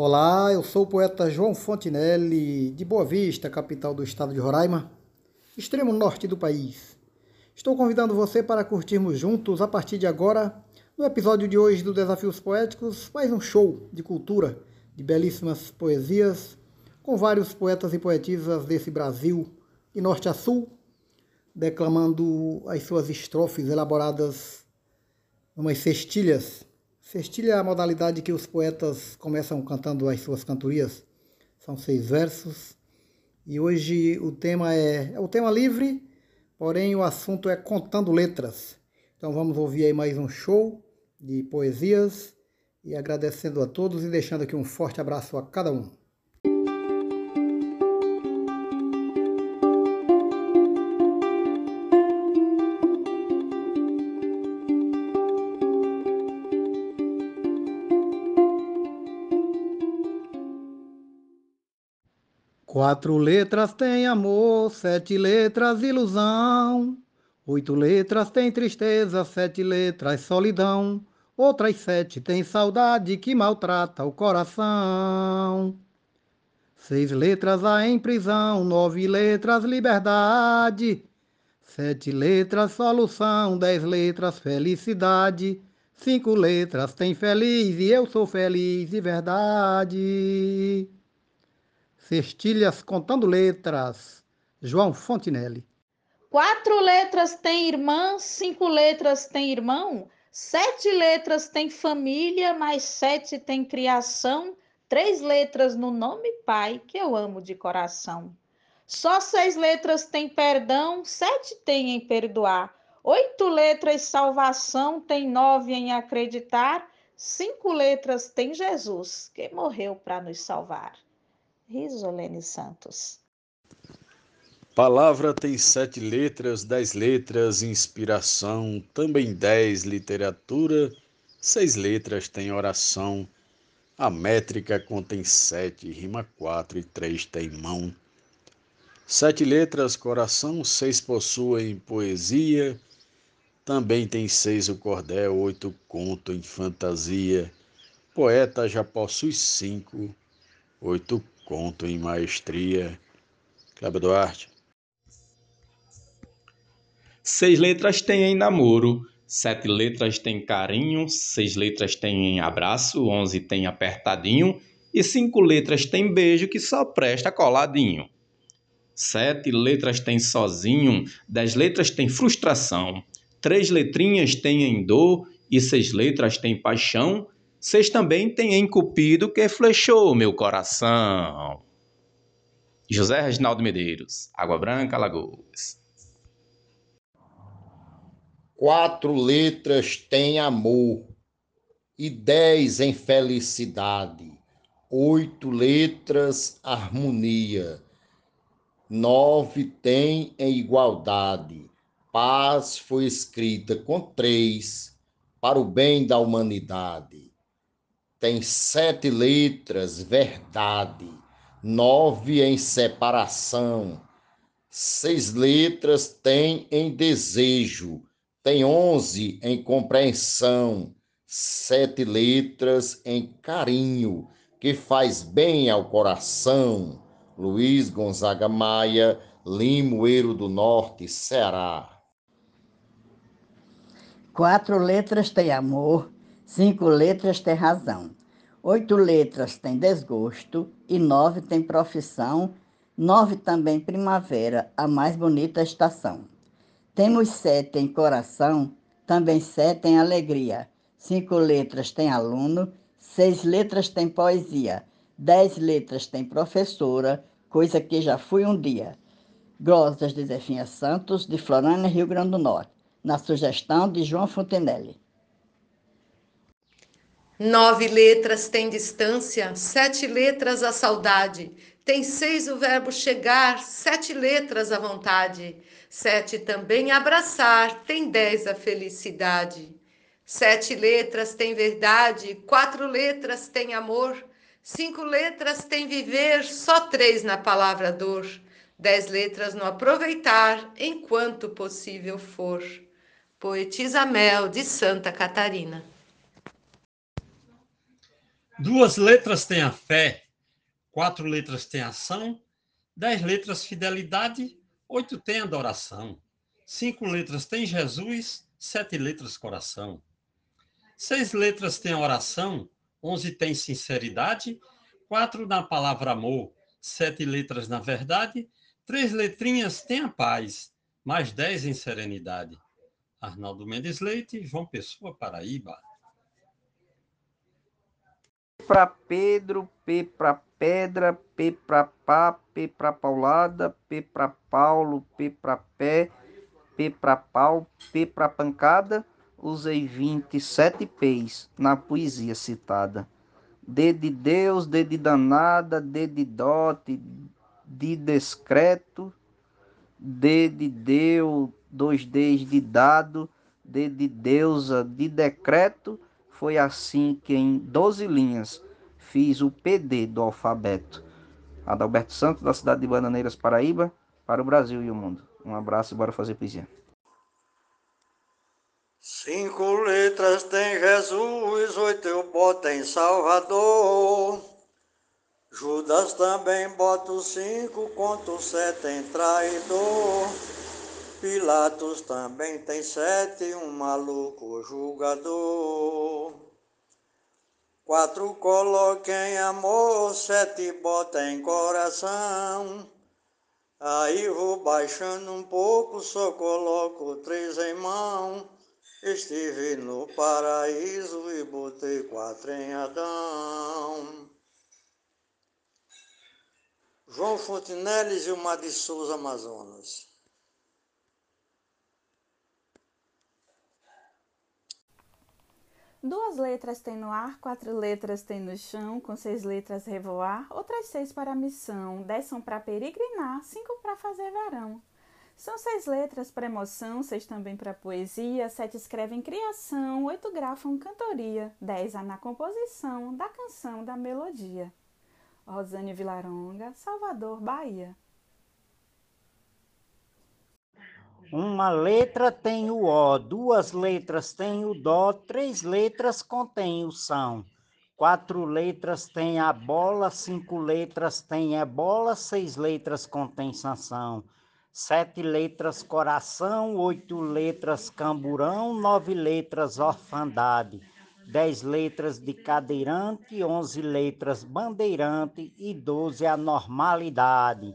Olá, eu sou o poeta João Fontinelli, de Boa Vista, capital do estado de Roraima, extremo norte do país. Estou convidando você para curtirmos juntos, a partir de agora, no episódio de hoje do Desafios Poéticos, mais um show de cultura, de belíssimas poesias, com vários poetas e poetisas desse Brasil, de norte a sul, declamando as suas estrofes elaboradas umas cestilhas Cestilha é a modalidade que os poetas começam cantando as suas cantorias. São seis versos. E hoje o tema é, é o tema livre, porém o assunto é contando letras. Então vamos ouvir aí mais um show de poesias e agradecendo a todos e deixando aqui um forte abraço a cada um. Quatro letras tem amor, sete letras ilusão. Oito letras tem tristeza, sete letras solidão. Outras sete tem saudade que maltrata o coração. Seis letras há em prisão, nove letras liberdade. Sete letras solução, dez letras felicidade. Cinco letras tem feliz e eu sou feliz de verdade. Cestilhas contando letras. João Fontinelli. Quatro letras tem irmã, cinco letras tem irmão, sete letras tem família, mais sete tem criação, três letras no nome pai, que eu amo de coração. Só seis letras tem perdão, sete tem em perdoar, oito letras salvação, tem nove em acreditar, cinco letras tem Jesus, que morreu para nos salvar. Risolene Santos. Palavra tem sete letras, dez letras, inspiração, também dez, literatura, seis letras tem oração. A métrica contém sete, rima quatro e três tem mão. Sete letras, coração, seis possuem poesia, também tem seis o cordel, oito conto em fantasia. Poeta já possui cinco, oito conto em maestria. Cláudio Duarte. Seis letras tem em namoro, sete letras tem carinho, seis letras tem em abraço, onze tem apertadinho e cinco letras tem beijo que só presta coladinho. Sete letras tem sozinho, dez letras tem frustração, três letrinhas tem em dor e seis letras tem paixão vocês também têm encupido que flechou meu coração. José Reginaldo Medeiros, Água Branca, Lagoas. Quatro letras têm amor e dez em felicidade. Oito letras, harmonia. Nove tem em igualdade. Paz foi escrita com três para o bem da humanidade tem sete letras, verdade, nove em separação, seis letras tem em desejo, tem onze em compreensão, sete letras em carinho, que faz bem ao coração. Luiz Gonzaga Maia, Limoeiro do Norte, Ceará. Quatro letras tem amor, Cinco letras têm razão. Oito letras têm desgosto e nove têm profissão. Nove também primavera, a mais bonita estação. Temos sete em coração, também sete em alegria. Cinco letras têm aluno, seis letras têm poesia, dez letras têm professora, coisa que já fui um dia. Glosas de Zefinha Santos, de Florânia, Rio Grande do Norte, na sugestão de João Fontenelle. Nove letras tem distância, sete letras a saudade. Tem seis o verbo chegar, sete letras a vontade. Sete também abraçar, tem dez a felicidade. Sete letras tem verdade, quatro letras tem amor. Cinco letras tem viver, só três na palavra dor. Dez letras no aproveitar, enquanto possível for. Poetisa Mel, de Santa Catarina. Duas letras têm a fé, quatro letras têm ação, dez letras fidelidade, oito têm adoração, cinco letras têm Jesus, sete letras coração. Seis letras têm oração, onze têm sinceridade, quatro na palavra amor, sete letras na verdade, três letrinhas têm a paz, mais dez em serenidade. Arnaldo Mendes Leite, João Pessoa, Paraíba para Pedro, P para pedra, P para pá, P para paulada, P para Paulo, P para pé, P para pau, P para pancada. Usei 27 P's na poesia citada. D de Deus, D de danada, D de dote, de discreto, D de Deus, dois D's de dado, D de deusa, de decreto, foi assim que em 12 linhas fiz o PD do alfabeto. Adalberto Santos, da cidade de Bananeiras, Paraíba, para o Brasil e o mundo. Um abraço e bora fazer poesia. Cinco letras tem Jesus, oito eu boto em Salvador. Judas também bota cinco, conto sete em traidor. Pilatos também tem sete, um maluco julgador. Quatro coloca em amor, sete bota em coração. Aí vou baixando um pouco, só coloco três em mão. Estive no paraíso e botei quatro em Adão. João Fontinelles e o Mar de Souza Amazonas. Duas letras tem no ar, quatro letras tem no chão, com seis letras revoar, outras seis para missão, dez são para peregrinar, cinco para fazer verão. São seis letras para emoção, seis também para poesia, sete escrevem criação, oito grafam cantoria, dez na composição da canção da melodia. Rosane Vilaronga, Salvador, Bahia. Uma letra tem o O, duas letras tem o Dó, três letras contém o São. Quatro letras tem a bola, cinco letras tem ebola, seis letras contém sanção. Sete letras coração, oito letras camburão, nove letras orfandade. Dez letras de cadeirante, onze letras bandeirante e doze anormalidade.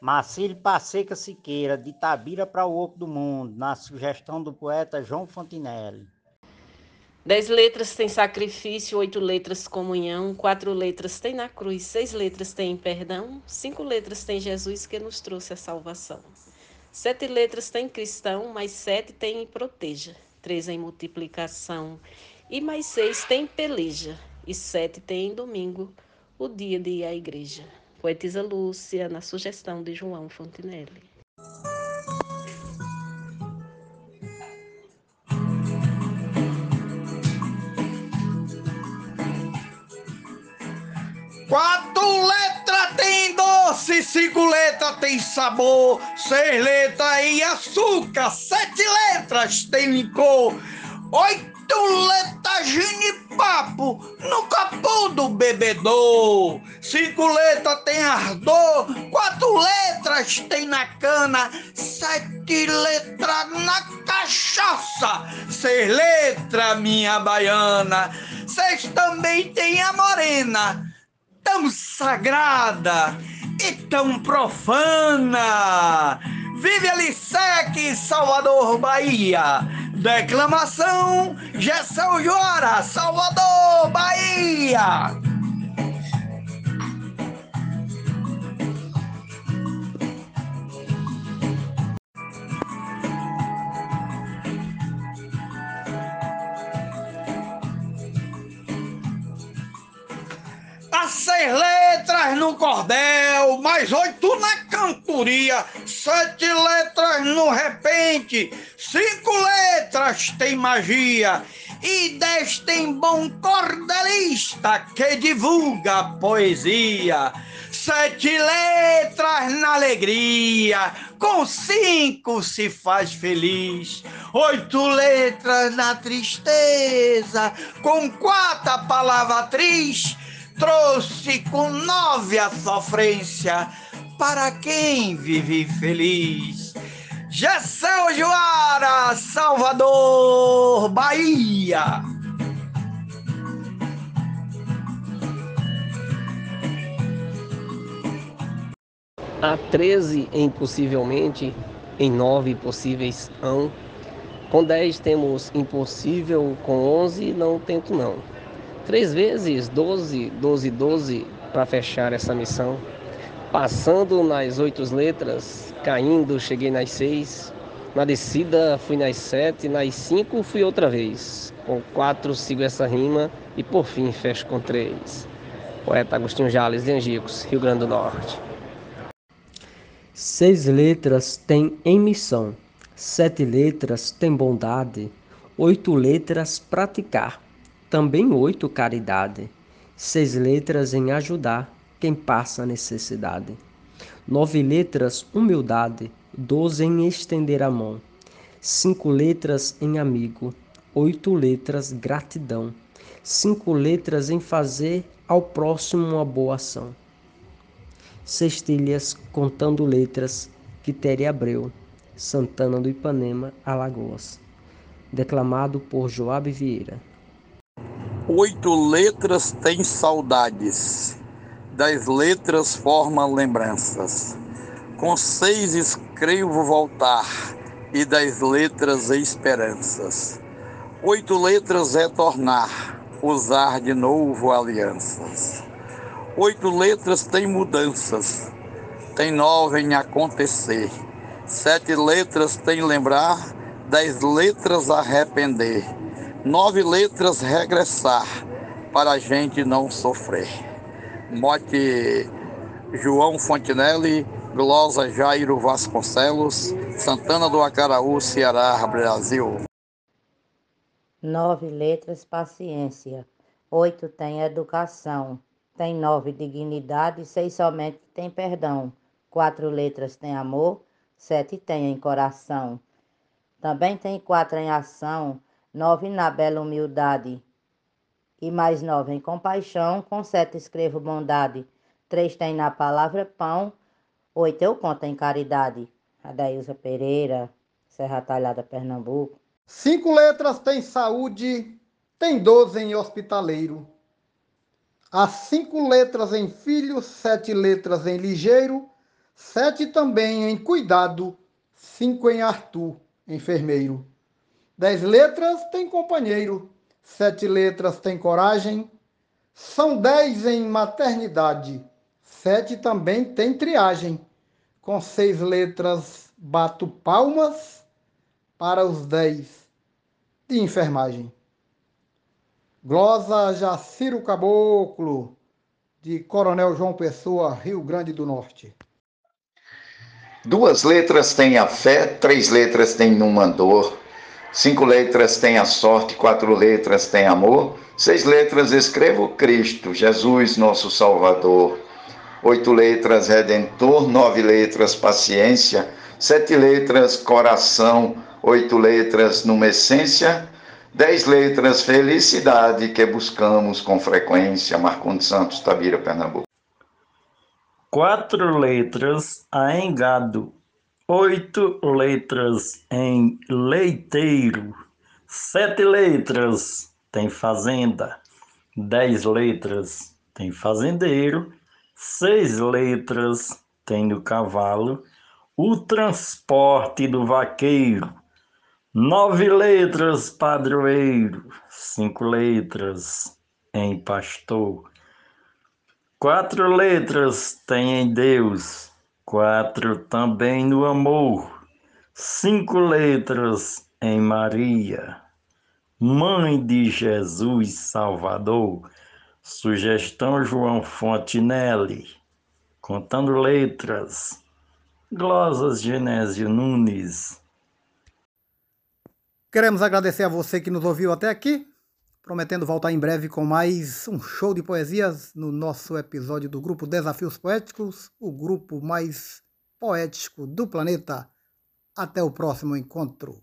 Marcílio Passeca Siqueira, de Tabira para o Oco do Mundo, na sugestão do poeta João Fontinelli. Dez letras tem sacrifício, oito letras comunhão, quatro letras tem na cruz, seis letras tem perdão, cinco letras tem Jesus que nos trouxe a salvação. Sete letras tem cristão, mais sete tem proteja, três em multiplicação, e mais seis tem peleja, e sete tem domingo, o dia de ir à igreja. Poetisa Lúcia, na sugestão de João Fontinelli. Quatro letras tem doce, cinco letras tem sabor, seis letras em açúcar, sete letras tem licor, oito letras ginipapo no capô do bebedor. Cinco letras tem ardor, quatro letras tem na cana, sete letras na cachaça, seis letras minha baiana, seis também tem a morena, tão sagrada e tão profana. Vive Alissec, Salvador, Bahia. Declamação, Gessel Joara, Salvador, Bahia. As seis letras no cordel, mais oito na cantoria, sete letras no repente, cinco letras tem magia e dez tem bom cordelista que divulga poesia. Sete letras na alegria, com cinco se faz feliz. Oito letras na tristeza, com quatro a palavra atriz. Trouxe com nove a sofrência, para quem vive feliz. Gessel Joara, Salvador, Bahia. Há 13 em possivelmente, em 9 possíveis hão. Com 10 temos impossível, com 11 não tento não. Três vezes 12, 12, 12 para fechar essa missão. Passando nas oito letras, caindo cheguei nas seis. Na descida fui nas sete, nas cinco fui outra vez. Com quatro sigo essa rima e por fim fecho com três. Poeta Agostinho Jales de Angicos, Rio Grande do Norte. Seis letras tem emissão, sete letras tem bondade, oito letras praticar, também oito caridade, seis letras em ajudar quem passa necessidade, nove letras humildade, doze em estender a mão, cinco letras em amigo, oito letras gratidão, cinco letras em fazer ao próximo uma boa ação. Cestilhas contando letras, Quitéria Abreu, Santana do Ipanema, Alagoas. Declamado por Joab Vieira. Oito letras têm saudades, dez letras formam lembranças. Com seis escrevo voltar, e dez letras esperanças. Oito letras é tornar, usar de novo alianças. Oito letras têm mudanças, tem nove em acontecer. Sete letras tem lembrar, dez letras arrepender. Nove letras regressar, para a gente não sofrer. Mote João Fontinelli, Glosa Jairo Vasconcelos, Santana do Acaraú, Ceará, Brasil. Nove letras, paciência. Oito tem educação tem nove dignidade, seis somente tem perdão, quatro letras tem amor, sete tem em coração. Também tem quatro em ação, nove na bela humildade, e mais nove em compaixão, com sete escrevo bondade, três tem na palavra pão, oito eu conto em caridade. Adailza Pereira, Serra Talhada, Pernambuco. Cinco letras tem saúde, tem doze em hospitaleiro. Há cinco letras em filho, sete letras em ligeiro, sete também em cuidado, cinco em Arthur, enfermeiro. Dez letras tem companheiro, sete letras tem coragem, são dez em maternidade, sete também tem triagem. Com seis letras bato palmas para os dez de enfermagem. Glosa Jaciro Caboclo, de Coronel João Pessoa, Rio Grande do Norte. Duas letras têm a fé, três letras têm numandor, cinco letras têm a sorte, quatro letras têm amor, seis letras escrevo Cristo, Jesus, nosso Salvador. Oito letras Redentor, nove letras paciência, sete letras coração, oito letras numa essência, Dez letras, felicidade, que buscamos com frequência. Marcondes Santos, Tabira, Pernambuco. Quatro letras, em gado. Oito letras em leiteiro. Sete letras, tem fazenda. Dez letras, tem fazendeiro. Seis letras, tem o cavalo. O transporte do vaqueiro Nove letras, padroeiro, cinco letras em pastor, quatro letras tem em Deus, quatro também no amor, cinco letras em Maria, Mãe de Jesus Salvador, sugestão João Fontinelli, contando letras, glosas Genésio Nunes. Queremos agradecer a você que nos ouviu até aqui. Prometendo voltar em breve com mais um show de poesias no nosso episódio do grupo Desafios Poéticos, o grupo mais poético do planeta. Até o próximo encontro.